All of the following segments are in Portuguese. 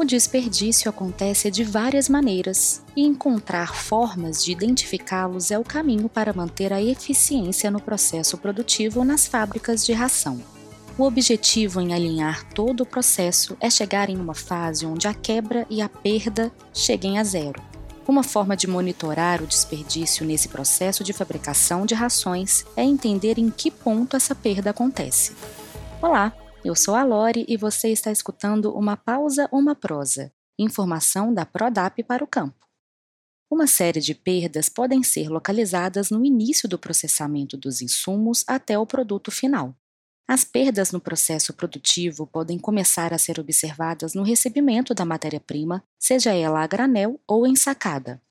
O desperdício acontece de várias maneiras, e encontrar formas de identificá-los é o caminho para manter a eficiência no processo produtivo nas fábricas de ração. O objetivo em alinhar todo o processo é chegar em uma fase onde a quebra e a perda cheguem a zero. Uma forma de monitorar o desperdício nesse processo de fabricação de rações é entender em que ponto essa perda acontece. Olá, eu sou a Lore e você está escutando uma pausa, uma prosa, informação da Prodap para o campo. Uma série de perdas podem ser localizadas no início do processamento dos insumos até o produto final. As perdas no processo produtivo podem começar a ser observadas no recebimento da matéria-prima, seja ela a granel ou ensacada.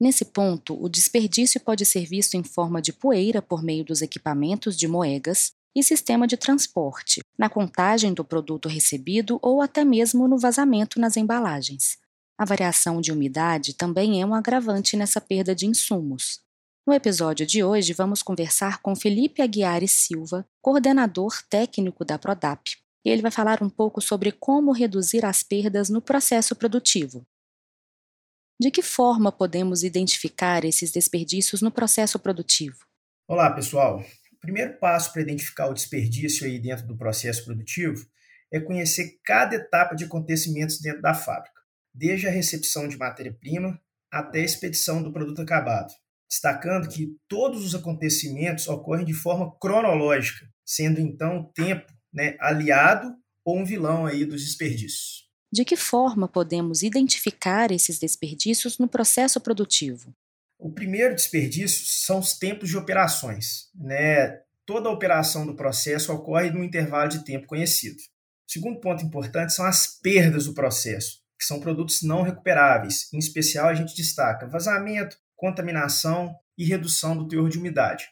Nesse ponto, o desperdício pode ser visto em forma de poeira por meio dos equipamentos de moegas, e sistema de transporte, na contagem do produto recebido ou até mesmo no vazamento nas embalagens. A variação de umidade também é um agravante nessa perda de insumos. No episódio de hoje, vamos conversar com Felipe Aguiar Silva, coordenador técnico da Prodap. E ele vai falar um pouco sobre como reduzir as perdas no processo produtivo. De que forma podemos identificar esses desperdícios no processo produtivo? Olá, pessoal primeiro passo para identificar o desperdício aí dentro do processo produtivo é conhecer cada etapa de acontecimentos dentro da fábrica, desde a recepção de matéria-prima até a expedição do produto acabado, destacando que todos os acontecimentos ocorrem de forma cronológica, sendo então o tempo né, aliado ou um vilão aí dos desperdícios. De que forma podemos identificar esses desperdícios no processo produtivo? O primeiro desperdício são os tempos de operações. Né? Toda a operação do processo ocorre num intervalo de tempo conhecido. O segundo ponto importante são as perdas do processo, que são produtos não recuperáveis. Em especial, a gente destaca vazamento, contaminação e redução do teor de umidade.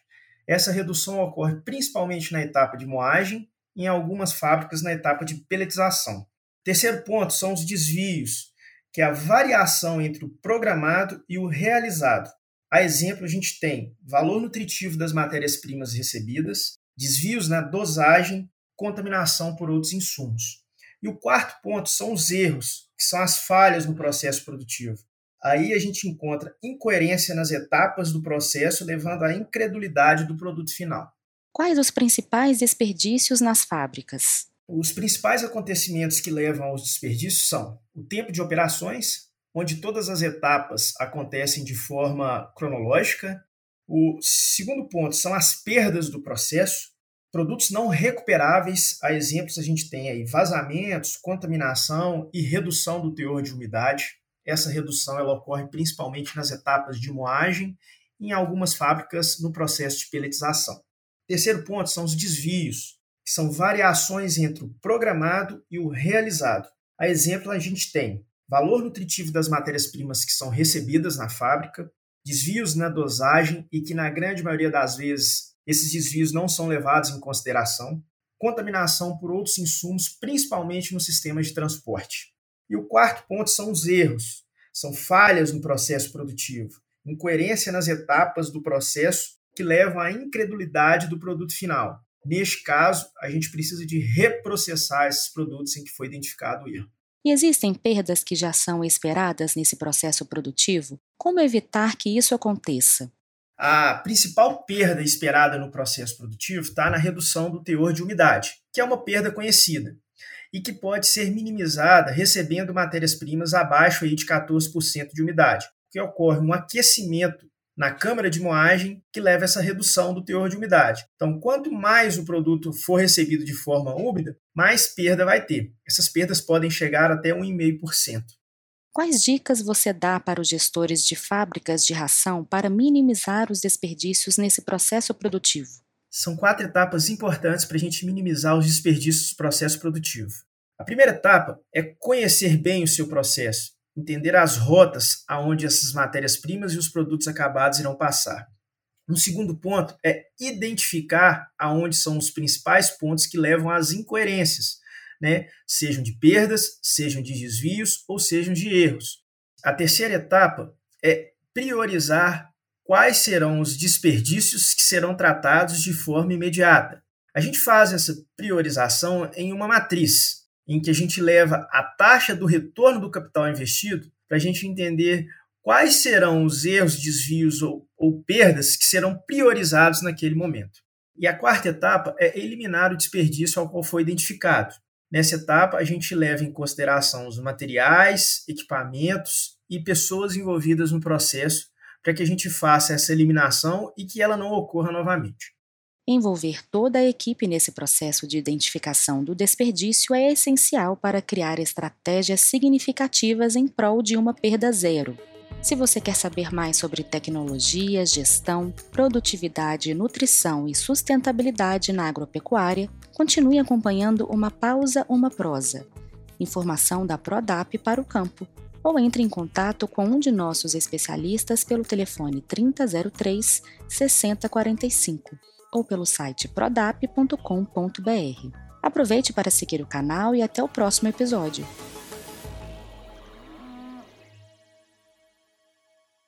Essa redução ocorre principalmente na etapa de moagem e em algumas fábricas na etapa de peletização. Terceiro ponto são os desvios, que é a variação entre o programado e o realizado. A exemplo, a gente tem valor nutritivo das matérias-primas recebidas, desvios na dosagem, contaminação por outros insumos. E o quarto ponto são os erros, que são as falhas no processo produtivo. Aí a gente encontra incoerência nas etapas do processo, levando à incredulidade do produto final. Quais os principais desperdícios nas fábricas? Os principais acontecimentos que levam aos desperdícios são o tempo de operações, onde todas as etapas acontecem de forma cronológica. O segundo ponto são as perdas do processo, produtos não recuperáveis. A exemplos, a gente tem aí vazamentos, contaminação e redução do teor de umidade. Essa redução ela ocorre principalmente nas etapas de moagem e em algumas fábricas no processo de peletização. Terceiro ponto são os desvios que são variações entre o programado e o realizado. A exemplo, a gente tem valor nutritivo das matérias-primas que são recebidas na fábrica, desvios na dosagem e que, na grande maioria das vezes, esses desvios não são levados em consideração, contaminação por outros insumos, principalmente no sistema de transporte. E o quarto ponto são os erros, são falhas no processo produtivo, incoerência nas etapas do processo que levam à incredulidade do produto final. Neste caso, a gente precisa de reprocessar esses produtos em que foi identificado o erro. E existem perdas que já são esperadas nesse processo produtivo? Como evitar que isso aconteça? A principal perda esperada no processo produtivo está na redução do teor de umidade, que é uma perda conhecida e que pode ser minimizada recebendo matérias-primas abaixo aí de 14% de umidade, que ocorre um aquecimento na câmara de moagem que leva a essa redução do teor de umidade. Então, quanto mais o produto for recebido de forma úmida, mais perda vai ter. Essas perdas podem chegar até 1,5%. Quais dicas você dá para os gestores de fábricas de ração para minimizar os desperdícios nesse processo produtivo? São quatro etapas importantes para a gente minimizar os desperdícios do processo produtivo. A primeira etapa é conhecer bem o seu processo entender as rotas aonde essas matérias-primas e os produtos acabados irão passar. Um segundo ponto é identificar aonde são os principais pontos que levam às incoerências, né? sejam de perdas, sejam de desvios ou sejam de erros. A terceira etapa é priorizar quais serão os desperdícios que serão tratados de forma imediata. A gente faz essa priorização em uma matriz, em que a gente leva a taxa do retorno do capital investido para a gente entender quais serão os erros, desvios ou, ou perdas que serão priorizados naquele momento. E a quarta etapa é eliminar o desperdício ao qual foi identificado. Nessa etapa, a gente leva em consideração os materiais, equipamentos e pessoas envolvidas no processo para que a gente faça essa eliminação e que ela não ocorra novamente. Envolver toda a equipe nesse processo de identificação do desperdício é essencial para criar estratégias significativas em prol de uma perda zero. Se você quer saber mais sobre tecnologia, gestão, produtividade, nutrição e sustentabilidade na agropecuária, continue acompanhando Uma Pausa, Uma Prosa. Informação da Prodap para o campo. Ou entre em contato com um de nossos especialistas pelo telefone 3003 6045 ou pelo site prodap.com.br. Aproveite para seguir o canal e até o próximo episódio.